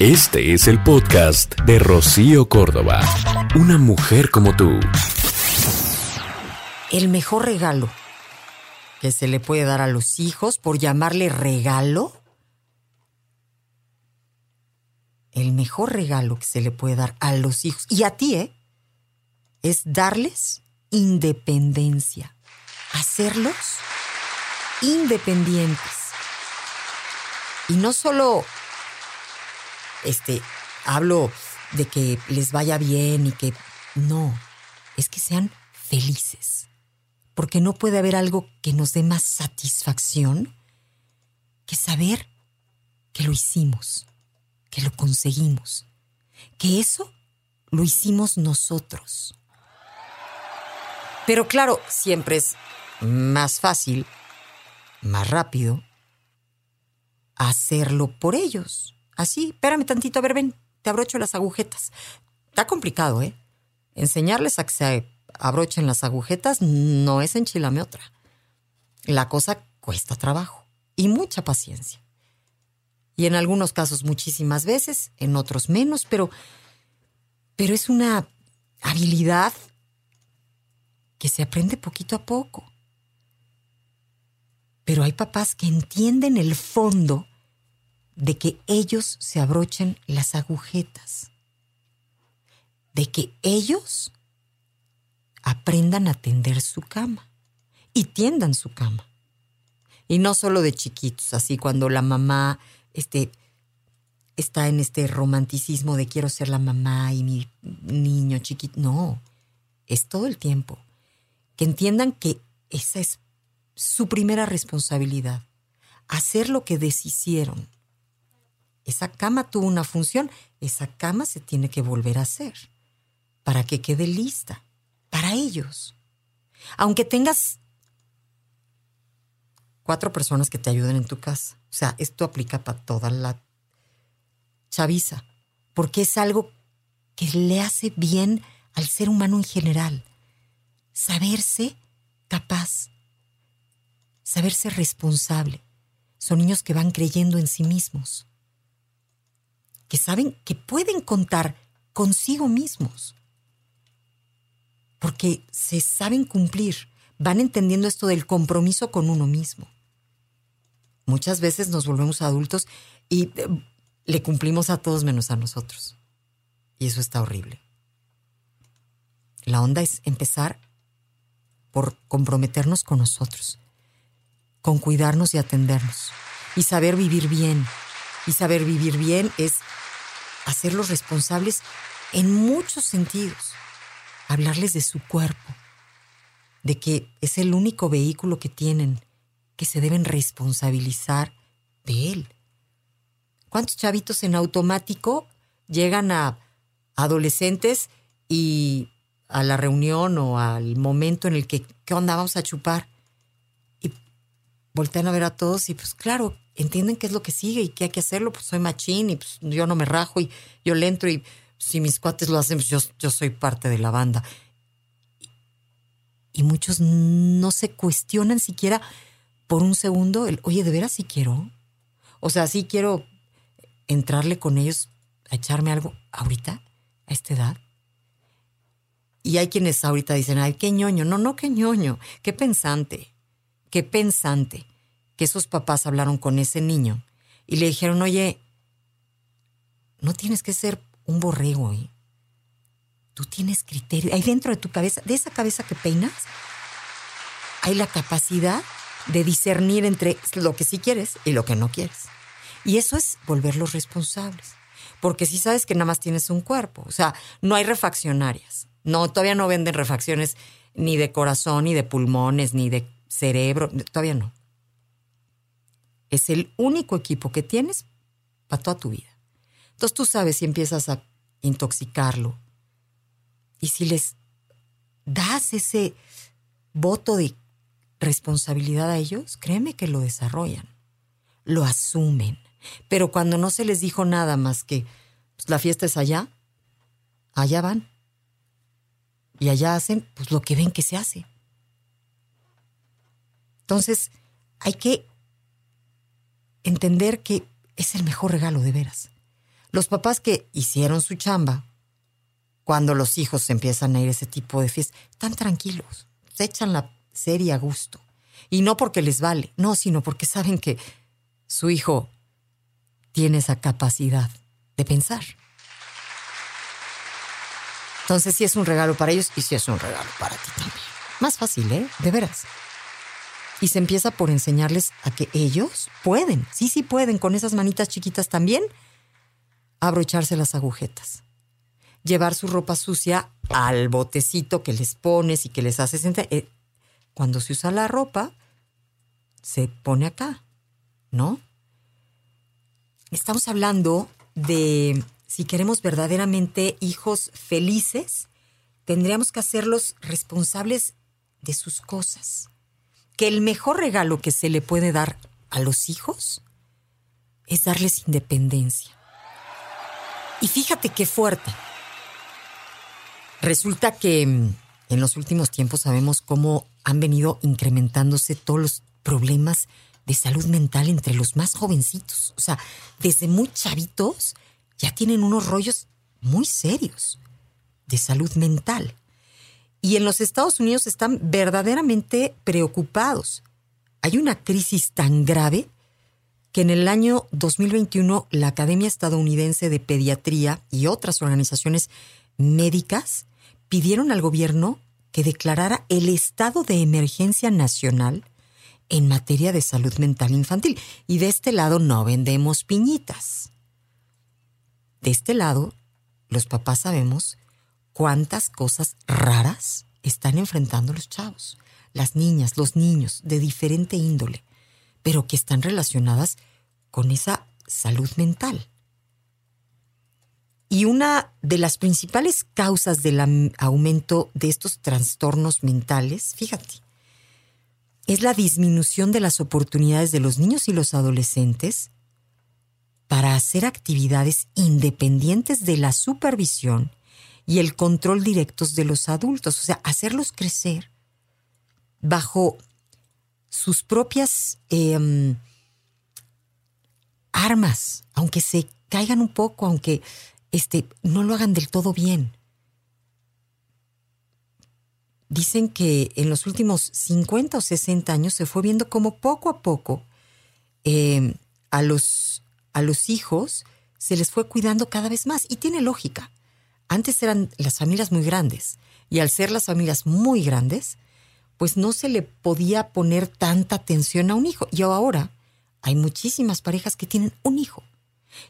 Este es el podcast de Rocío Córdoba. Una mujer como tú. El mejor regalo que se le puede dar a los hijos, por llamarle regalo, el mejor regalo que se le puede dar a los hijos, y a ti, ¿eh? Es darles independencia, hacerlos independientes. Y no solo este, hablo de que les vaya bien y que no, es que sean felices. Porque no puede haber algo que nos dé más satisfacción que saber que lo hicimos, que lo conseguimos, que eso lo hicimos nosotros. Pero claro, siempre es más fácil, más rápido, hacerlo por ellos. Así, espérame tantito, a ver, ven, te abrocho las agujetas. Está complicado, ¿eh? Enseñarles a que se abrochen las agujetas no es enchilame otra. La cosa cuesta trabajo y mucha paciencia. Y en algunos casos muchísimas veces, en otros menos, pero, pero es una habilidad que se aprende poquito a poco. Pero hay papás que entienden el fondo de que ellos se abrochen las agujetas, de que ellos aprendan a tender su cama y tiendan su cama. Y no solo de chiquitos, así cuando la mamá este, está en este romanticismo de quiero ser la mamá y mi niño chiquito. No, es todo el tiempo. Que entiendan que esa es su primera responsabilidad, hacer lo que deshicieron esa cama tuvo una función, esa cama se tiene que volver a hacer para que quede lista para ellos. Aunque tengas cuatro personas que te ayuden en tu casa. O sea, esto aplica para toda la chaviza, porque es algo que le hace bien al ser humano en general. Saberse capaz, saberse responsable. Son niños que van creyendo en sí mismos que saben que pueden contar consigo mismos, porque se saben cumplir, van entendiendo esto del compromiso con uno mismo. Muchas veces nos volvemos adultos y eh, le cumplimos a todos menos a nosotros. Y eso está horrible. La onda es empezar por comprometernos con nosotros, con cuidarnos y atendernos, y saber vivir bien. Y saber vivir bien es hacerlos responsables en muchos sentidos. Hablarles de su cuerpo, de que es el único vehículo que tienen, que se deben responsabilizar de él. ¿Cuántos chavitos en automático llegan a adolescentes y a la reunión o al momento en el que, ¿qué onda? Vamos a chupar. Voltean a ver a todos y pues claro, entienden qué es lo que sigue y qué hay que hacerlo, pues soy machín y pues yo no me rajo y yo le entro y si mis cuates lo hacen, pues yo, yo soy parte de la banda. Y muchos no se cuestionan siquiera por un segundo el, oye, ¿de veras sí quiero? O sea, sí quiero entrarle con ellos a echarme algo ahorita, a esta edad. Y hay quienes ahorita dicen, ay, qué ñoño. No, no, qué ñoño. Qué pensante. Qué pensante que esos papás hablaron con ese niño y le dijeron, oye, no tienes que ser un borrego, ¿eh? Tú tienes criterio. Ahí dentro de tu cabeza, de esa cabeza que peinas, hay la capacidad de discernir entre lo que sí quieres y lo que no quieres. Y eso es volverlos responsables. Porque si sabes que nada más tienes un cuerpo, o sea, no hay refaccionarias. No, todavía no venden refacciones ni de corazón, ni de pulmones, ni de cerebro, todavía no. Es el único equipo que tienes para toda tu vida. Entonces tú sabes si empiezas a intoxicarlo y si les das ese voto de responsabilidad a ellos, créeme que lo desarrollan, lo asumen. Pero cuando no se les dijo nada más que pues, la fiesta es allá, allá van. Y allá hacen pues lo que ven que se hace. Entonces, hay que entender que es el mejor regalo de veras. Los papás que hicieron su chamba, cuando los hijos empiezan a ir a ese tipo de fiestas, están tranquilos, se echan la serie a gusto. Y no porque les vale, no, sino porque saben que su hijo tiene esa capacidad de pensar. Entonces sí es un regalo para ellos y sí es un regalo para ti también. Más fácil, ¿eh? De veras. Y se empieza por enseñarles a que ellos pueden, sí, sí pueden, con esas manitas chiquitas también, abrocharse las agujetas. Llevar su ropa sucia al botecito que les pones y que les haces. Eh, cuando se usa la ropa, se pone acá, ¿no? Estamos hablando de si queremos verdaderamente hijos felices, tendríamos que hacerlos responsables de sus cosas. Que el mejor regalo que se le puede dar a los hijos es darles independencia. Y fíjate qué fuerte. Resulta que mm, en los últimos tiempos sabemos cómo han venido incrementándose todos los problemas de salud mental entre los más jovencitos. O sea, desde muy chavitos ya tienen unos rollos muy serios de salud mental. Y en los Estados Unidos están verdaderamente preocupados. Hay una crisis tan grave que en el año 2021 la Academia Estadounidense de Pediatría y otras organizaciones médicas pidieron al gobierno que declarara el estado de emergencia nacional en materia de salud mental infantil. Y de este lado no vendemos piñitas. De este lado, los papás sabemos cuántas cosas raras están enfrentando los chavos, las niñas, los niños de diferente índole, pero que están relacionadas con esa salud mental. Y una de las principales causas del aumento de estos trastornos mentales, fíjate, es la disminución de las oportunidades de los niños y los adolescentes para hacer actividades independientes de la supervisión y el control directos de los adultos, o sea, hacerlos crecer bajo sus propias em, armas, aunque se caigan un poco, aunque este, no lo hagan del todo bien. Dicen que en los últimos 50 o 60 años se fue viendo como poco a poco em, a, los, a los hijos se les fue cuidando cada vez más. Y tiene lógica. Antes eran las familias muy grandes y al ser las familias muy grandes, pues no se le podía poner tanta atención a un hijo. Y ahora hay muchísimas parejas que tienen un hijo.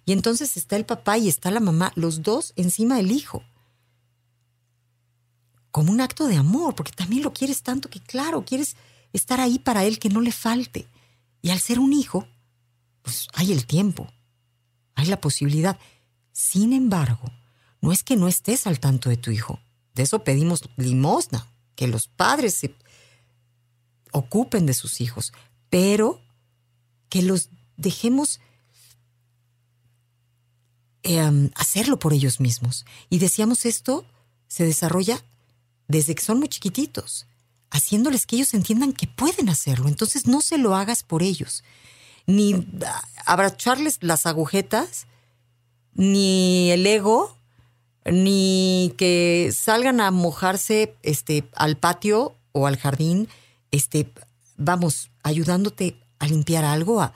Y entonces está el papá y está la mamá, los dos encima del hijo. Como un acto de amor, porque también lo quieres tanto que, claro, quieres estar ahí para él, que no le falte. Y al ser un hijo, pues hay el tiempo, hay la posibilidad. Sin embargo, no es que no estés al tanto de tu hijo. De eso pedimos limosna, que los padres se ocupen de sus hijos, pero que los dejemos em, hacerlo por ellos mismos. Y decíamos esto se desarrolla desde que son muy chiquititos, haciéndoles que ellos entiendan que pueden hacerlo. Entonces no se lo hagas por ellos, ni abracharles las agujetas, ni el ego, ni que salgan a mojarse este, al patio o al jardín, este, vamos, ayudándote a limpiar algo,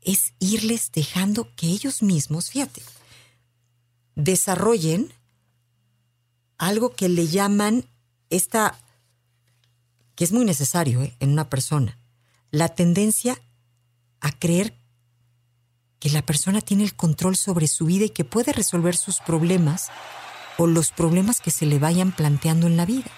es irles dejando que ellos mismos, fíjate, desarrollen algo que le llaman esta, que es muy necesario ¿eh? en una persona, la tendencia a creer que la persona tiene el control sobre su vida y que puede resolver sus problemas o los problemas que se le vayan planteando en la vida.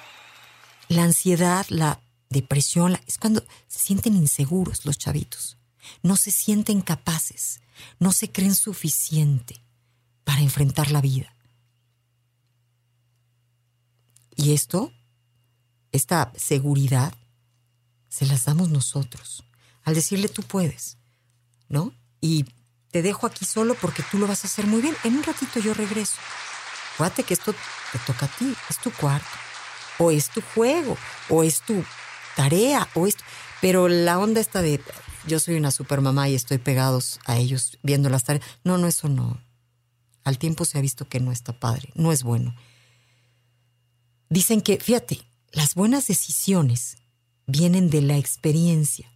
La ansiedad, la depresión, es cuando se sienten inseguros los chavitos. No se sienten capaces, no se creen suficiente para enfrentar la vida. Y esto, esta seguridad, se las damos nosotros. Al decirle tú puedes, ¿no? Y te dejo aquí solo porque tú lo vas a hacer muy bien. En un ratito yo regreso. Fíjate que esto te toca a ti, es tu cuarto, o es tu juego, o es tu tarea, o esto. Pero la onda está de yo soy una super mamá y estoy pegados a ellos viendo las tareas. No, no, eso no. Al tiempo se ha visto que no está padre, no es bueno. Dicen que, fíjate, las buenas decisiones vienen de la experiencia,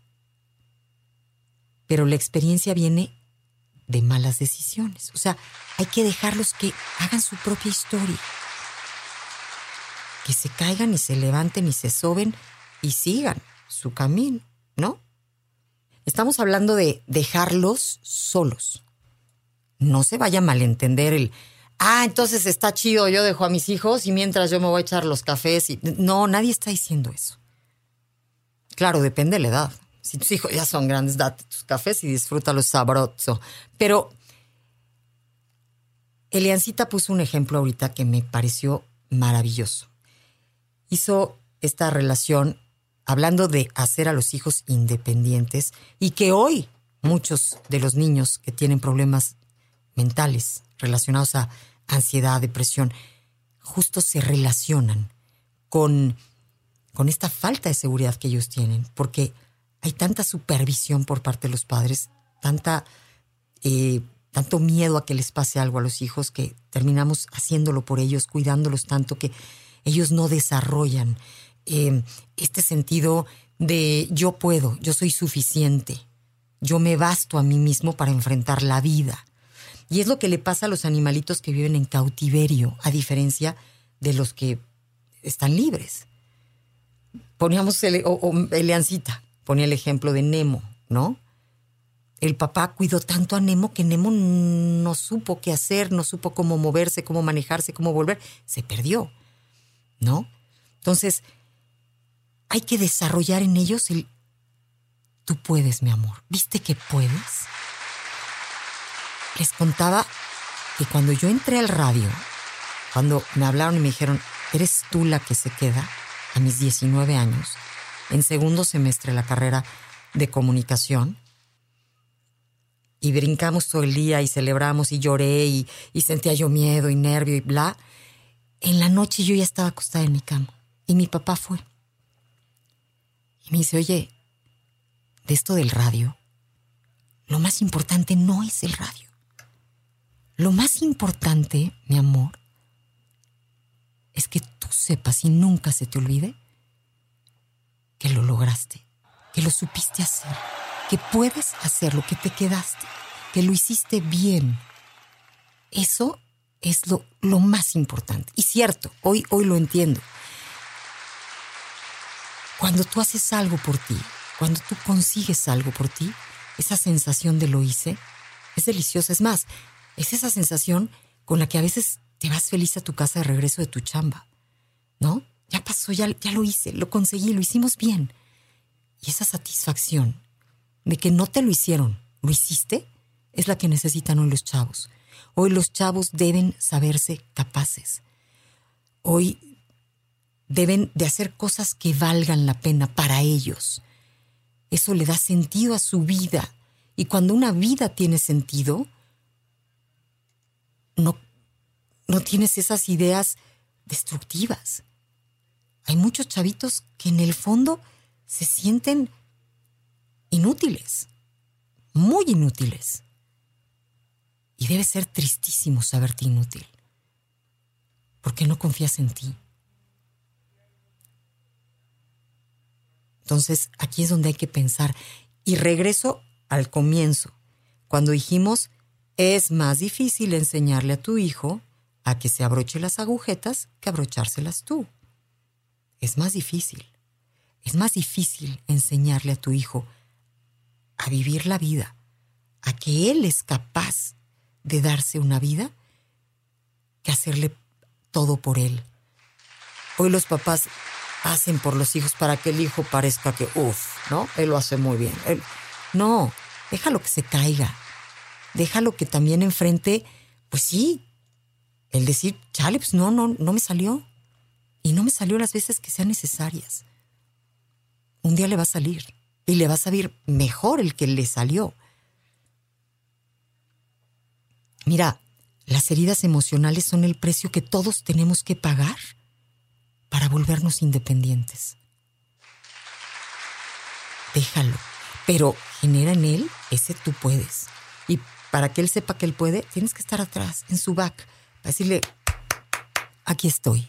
pero la experiencia viene de malas decisiones. O sea, hay que dejarlos que hagan su propia historia. Que se caigan y se levanten y se soben y sigan su camino, ¿no? Estamos hablando de dejarlos solos. No se vaya a malentender el, ah, entonces está chido, yo dejo a mis hijos y mientras yo me voy a echar los cafés. Y... No, nadie está diciendo eso. Claro, depende de la edad. Si tus hijos ya son grandes, date tus cafés y disfrútalos sabroso. Pero Eliancita puso un ejemplo ahorita que me pareció maravilloso. Hizo esta relación hablando de hacer a los hijos independientes y que hoy muchos de los niños que tienen problemas mentales relacionados a ansiedad, depresión, justo se relacionan con, con esta falta de seguridad que ellos tienen, porque hay tanta supervisión por parte de los padres, tanta, eh, tanto miedo a que les pase algo a los hijos que terminamos haciéndolo por ellos, cuidándolos tanto que ellos no desarrollan eh, este sentido de yo puedo, yo soy suficiente, yo me basto a mí mismo para enfrentar la vida. Y es lo que le pasa a los animalitos que viven en cautiverio, a diferencia de los que están libres. Poníamos el, o, ponía el ejemplo de Nemo, ¿no? El papá cuidó tanto a Nemo que Nemo no supo qué hacer, no supo cómo moverse, cómo manejarse, cómo volver. Se perdió, ¿no? Entonces, hay que desarrollar en ellos el... Tú puedes, mi amor. ¿Viste que puedes? les contaba que cuando yo entré al radio, cuando me hablaron y me dijeron, eres tú la que se queda, a mis 19 años, en segundo semestre la carrera de comunicación, y brincamos todo el día y celebramos y lloré y, y, sentía yo miedo y nervio y bla. En la noche yo ya estaba acostada en mi cama y mi papá fue. Y me dice, oye, de esto del radio, lo más importante no es el radio. Lo más importante, mi amor, es que tú sepas y nunca se te olvide que lo lograste, que lo supiste hacer, que puedes hacer lo que te quedaste, que lo hiciste bien. Eso es lo, lo más importante. Y cierto, hoy, hoy lo entiendo. Cuando tú haces algo por ti, cuando tú consigues algo por ti, esa sensación de lo hice es deliciosa. Es más, es esa sensación con la que a veces te vas feliz a tu casa de regreso de tu chamba, ¿no? Ya pasó, ya, ya lo hice, lo conseguí, lo hicimos bien. Y esa satisfacción de que no te lo hicieron, lo hiciste, es la que necesitan hoy los chavos. Hoy los chavos deben saberse capaces. Hoy deben de hacer cosas que valgan la pena para ellos. Eso le da sentido a su vida. Y cuando una vida tiene sentido, no, no tienes esas ideas destructivas. Hay muchos chavitos que en el fondo se sienten inútiles, muy inútiles. Y debe ser tristísimo saberte inútil, porque no confías en ti. Entonces, aquí es donde hay que pensar. Y regreso al comienzo, cuando dijimos es más difícil enseñarle a tu hijo a que se abroche las agujetas que abrochárselas tú. Es más difícil. Es más difícil enseñarle a tu hijo a vivir la vida, a que él es capaz de darse una vida, que hacerle todo por él. Hoy los papás hacen por los hijos para que el hijo parezca que, uff, ¿no? Él lo hace muy bien. no, déjalo que se caiga, déjalo que también enfrente, pues sí, el decir, chale, pues no, no, no me salió. Y no me salió las veces que sean necesarias. Un día le va a salir y le va a salir mejor el que le salió. Mira, las heridas emocionales son el precio que todos tenemos que pagar para volvernos independientes. Déjalo, pero genera en él ese tú puedes. Y para que él sepa que él puede, tienes que estar atrás, en su back, para decirle, aquí estoy.